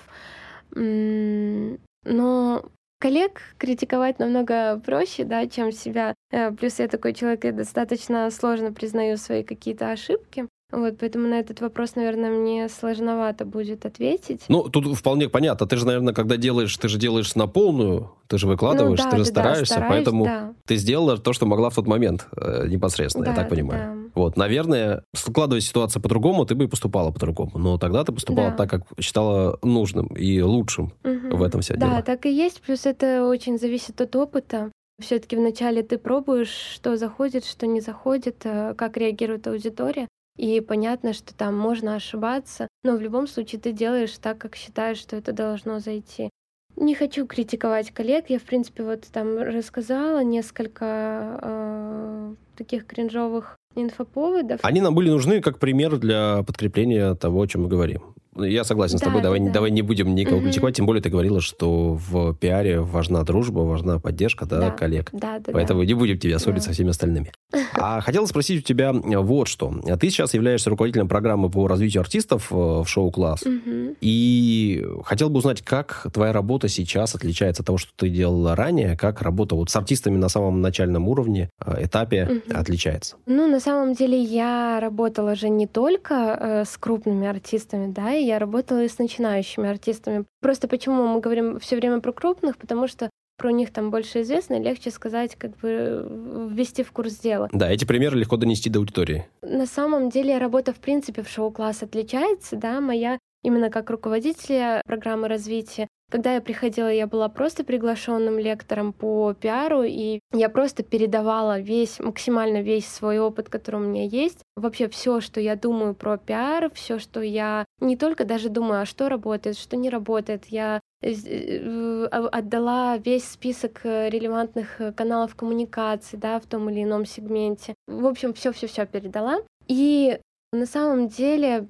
Но коллег критиковать намного проще, да, чем себя. Э, плюс я такой человек, я достаточно сложно признаю свои какие-то ошибки. Вот, поэтому на этот вопрос, наверное, мне сложновато будет ответить. Ну, тут вполне понятно. Ты же, наверное, когда делаешь, ты же делаешь на полную, ты же выкладываешь, ну, да, ты же да, стараешься, стараюсь, поэтому да. ты сделала то, что могла в тот момент э, непосредственно, да, я так понимаю. Да. Вот, наверное, складывая ситуацию по-другому, ты бы и поступала по-другому. Но тогда ты поступала да. так, как считала нужным и лучшим угу. в этом все да, дело. Да, так и есть. Плюс это очень зависит от опыта. Все-таки вначале ты пробуешь, что заходит, что не заходит, э, как реагирует аудитория. И понятно, что там можно ошибаться, но в любом случае ты делаешь так, как считаешь, что это должно зайти. Не хочу критиковать коллег. Я, в принципе, вот там рассказала несколько э, таких кринжовых инфоповодов. Они нам были нужны как пример для подкрепления того, о чем мы говорим. Я согласен да, с тобой, давай, да. давай не будем никого угу. критиковать, тем более ты говорила, что в пиаре важна дружба, важна поддержка да, да. коллег. Да, да, Поэтому да. не будем тебя ссорить да. со всеми остальными. А хотел спросить у тебя вот что. Ты сейчас являешься руководителем программы по развитию артистов э, в шоу-класс. Угу. И хотел бы узнать, как твоя работа сейчас отличается от того, что ты делала ранее, как работа вот с артистами на самом начальном уровне, э, этапе угу. отличается? Ну, на самом деле я работала же не только э, с крупными артистами, да, и я работала и с начинающими артистами. Просто почему мы говорим все время про крупных, потому что про них там больше известно, легче сказать, как бы ввести в курс дела. Да, эти примеры легко донести до аудитории. На самом деле работа, в принципе, в шоу-класс отличается, да, моя именно как руководителя программы развития. Когда я приходила, я была просто приглашенным лектором по пиару, и я просто передавала весь, максимально весь свой опыт, который у меня есть. Вообще все, что я думаю про пиар, все, что я не только даже думаю, а что работает, что не работает. Я э, отдала весь список э, релевантных э, каналов коммуникации, да, в том или ином сегменте. В общем, все-все-все передала. И на самом деле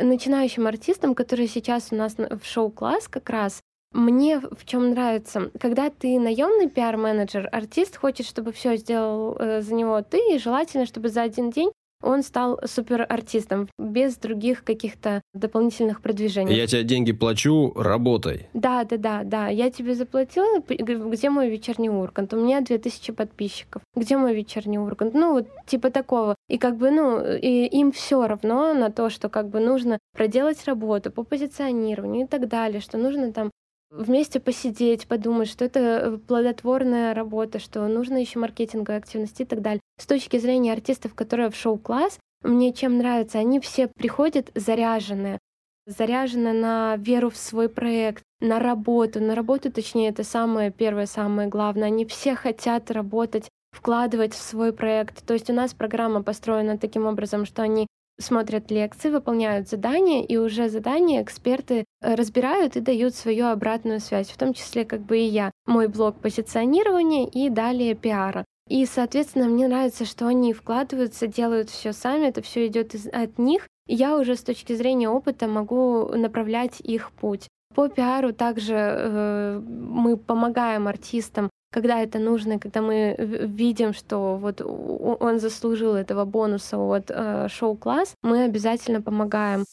начинающим артистам, которые сейчас у нас в шоу-класс как раз, мне в чем нравится, когда ты наемный пиар-менеджер, артист хочет, чтобы все сделал э, за него ты, и желательно, чтобы за один день он стал супер артистом без других каких-то дополнительных продвижений. Я тебе деньги плачу, работай. Да, да, да, да. Я тебе заплатила, где мой вечерний Ургант? У меня 2000 подписчиков. Где мой вечерний Ургант? Ну, вот типа такого. И как бы, ну, и им все равно на то, что как бы нужно проделать работу по позиционированию и так далее, что нужно там вместе посидеть, подумать, что это э, плодотворная работа, что нужно еще маркетинговые активности и так далее. С точки зрения артистов, которые в шоу-класс, мне чем нравится, они все приходят заряженные, заряжены на веру в свой проект, на работу, на работу, точнее, это самое первое, самое главное. Они все хотят работать, вкладывать в свой проект. То есть у нас программа построена таким образом, что они смотрят лекции, выполняют задания, и уже задания эксперты э, разбирают и дают свою обратную связь, в том числе как бы и я. Мой блок позиционирования и далее пиара. И, соответственно, мне нравится, что они вкладываются, делают все сами, это все идет от них. И я уже с точки зрения опыта могу направлять их путь. По пиару также э, мы помогаем артистам когда это нужно, когда мы видим, что вот он заслужил этого бонуса от э, шоу-класс, мы обязательно помогаем.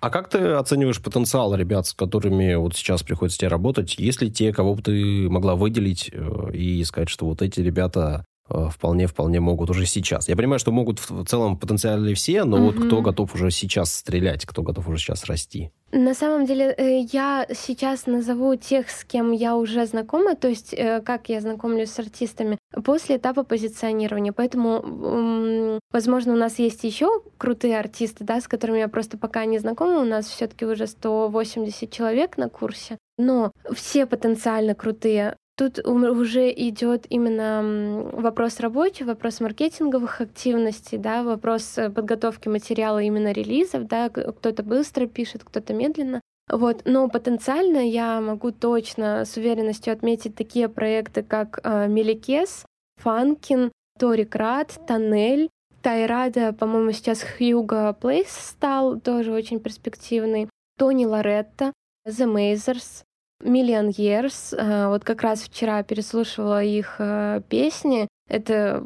А как ты оцениваешь потенциал ребят, с которыми вот сейчас приходится тебе работать? Есть ли те, кого бы ты могла выделить э, и сказать, что вот эти ребята вполне-вполне э, могут уже сейчас. Я понимаю, что могут в целом потенциале все, но угу. вот кто готов уже сейчас стрелять, кто готов уже сейчас расти? На самом деле, э, я сейчас назову тех, с кем я уже знакома, то есть э, как я знакомлюсь с артистами после этапа позиционирования. Поэтому, возможно, у нас есть еще крутые артисты, да, с которыми я просто пока не знакома. У нас все-таки уже 180 человек на курсе. Но все потенциально крутые Тут уже идет именно вопрос рабочий, вопрос маркетинговых активностей, да, вопрос э, подготовки материала именно релизов, да, кто-то быстро пишет, кто-то медленно. Вот, но потенциально я могу точно с уверенностью отметить такие проекты, как э, Меликес, Фанкин, Тори Крат, Тоннель, Тайрада, по-моему, сейчас Хьюго Плейс стал, тоже очень перспективный, Тони Лоретта, The Mazers, Million Years. Э, вот как раз вчера переслушивала их э, песни. Это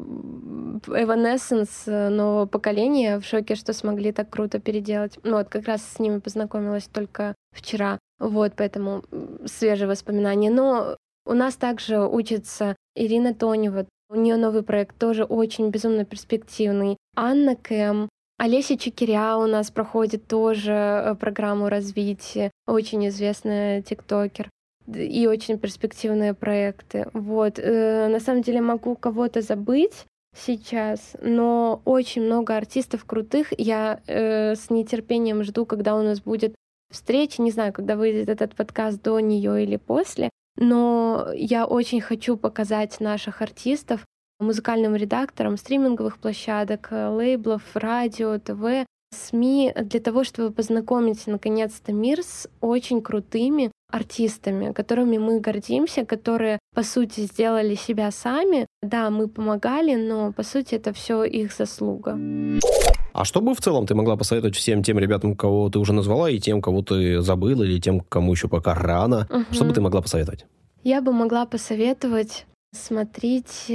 Evanescence э, нового поколения. В шоке, что смогли так круто переделать. Ну вот как раз с ними познакомилась только вчера. Вот, поэтому свежие воспоминания. Но у нас также учится Ирина Тонева. У нее новый проект тоже очень безумно перспективный. Анна Кэм, Олеся Чекиря у нас проходит тоже э, программу развития, очень известная тиктокер и очень перспективные проекты. Вот. Э, на самом деле могу кого-то забыть сейчас, но очень много артистов крутых. Я э, с нетерпением жду, когда у нас будет встреча. Не знаю, когда выйдет этот подкаст до нее или после. Но я очень хочу показать наших артистов, музыкальным редактором стриминговых площадок, э, лейблов, радио, ТВ, СМИ для того, чтобы познакомить наконец-то мир с очень крутыми артистами, которыми мы гордимся, которые, по сути, сделали себя сами. Да, мы помогали, но, по сути, это все их заслуга. А что бы в целом ты могла посоветовать всем тем ребятам, кого ты уже назвала, и тем, кого ты забыла, или тем, кому еще пока рано? Угу. Что бы ты могла посоветовать? Я бы могла посоветовать смотреть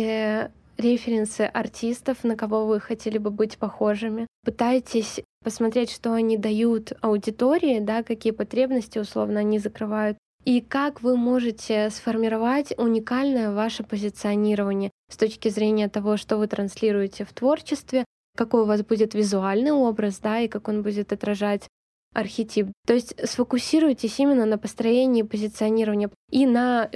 референсы артистов, на кого вы хотели бы быть похожими. Пытайтесь посмотреть, что они дают аудитории, да, какие потребности условно они закрывают, и как вы можете сформировать уникальное ваше позиционирование с точки зрения того, что вы транслируете в творчестве, какой у вас будет визуальный образ, да, и как он будет отражать архетип. То есть сфокусируйтесь именно на построении позиционирования и на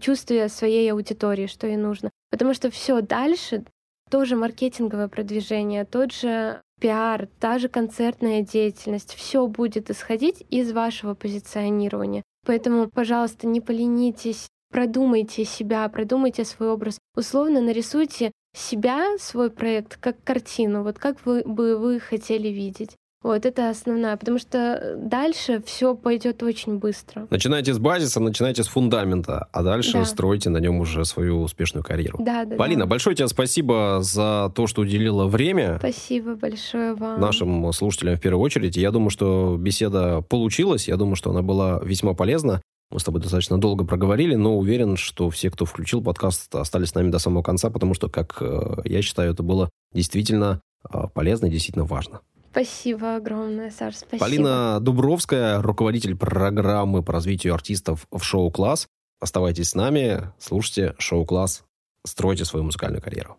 чувстве своей аудитории, что ей нужно. Потому что все дальше тоже маркетинговое продвижение, тот же пиар, та же концертная деятельность, все будет исходить из вашего позиционирования. Поэтому, пожалуйста, не поленитесь, продумайте себя, продумайте свой образ. Условно нарисуйте себя, свой проект, как картину, вот как вы бы вы хотели видеть. Вот это основная, потому что дальше все пойдет очень быстро. Начинайте с базиса, начинайте с фундамента, а дальше да. стройте на нем уже свою успешную карьеру. Да, да. Полина, да. большое тебе спасибо за то, что уделила время. Спасибо большое вам. Нашим слушателям в первую очередь. Я думаю, что беседа получилась. Я думаю, что она была весьма полезна. Мы с тобой достаточно долго проговорили, но уверен, что все, кто включил подкаст, остались с нами до самого конца, потому что, как э, я считаю, это было действительно э, полезно и действительно важно. Спасибо огромное, Саш, спасибо. Полина Дубровская, руководитель программы по развитию артистов в шоу-класс. Оставайтесь с нами, слушайте шоу-класс, стройте свою музыкальную карьеру.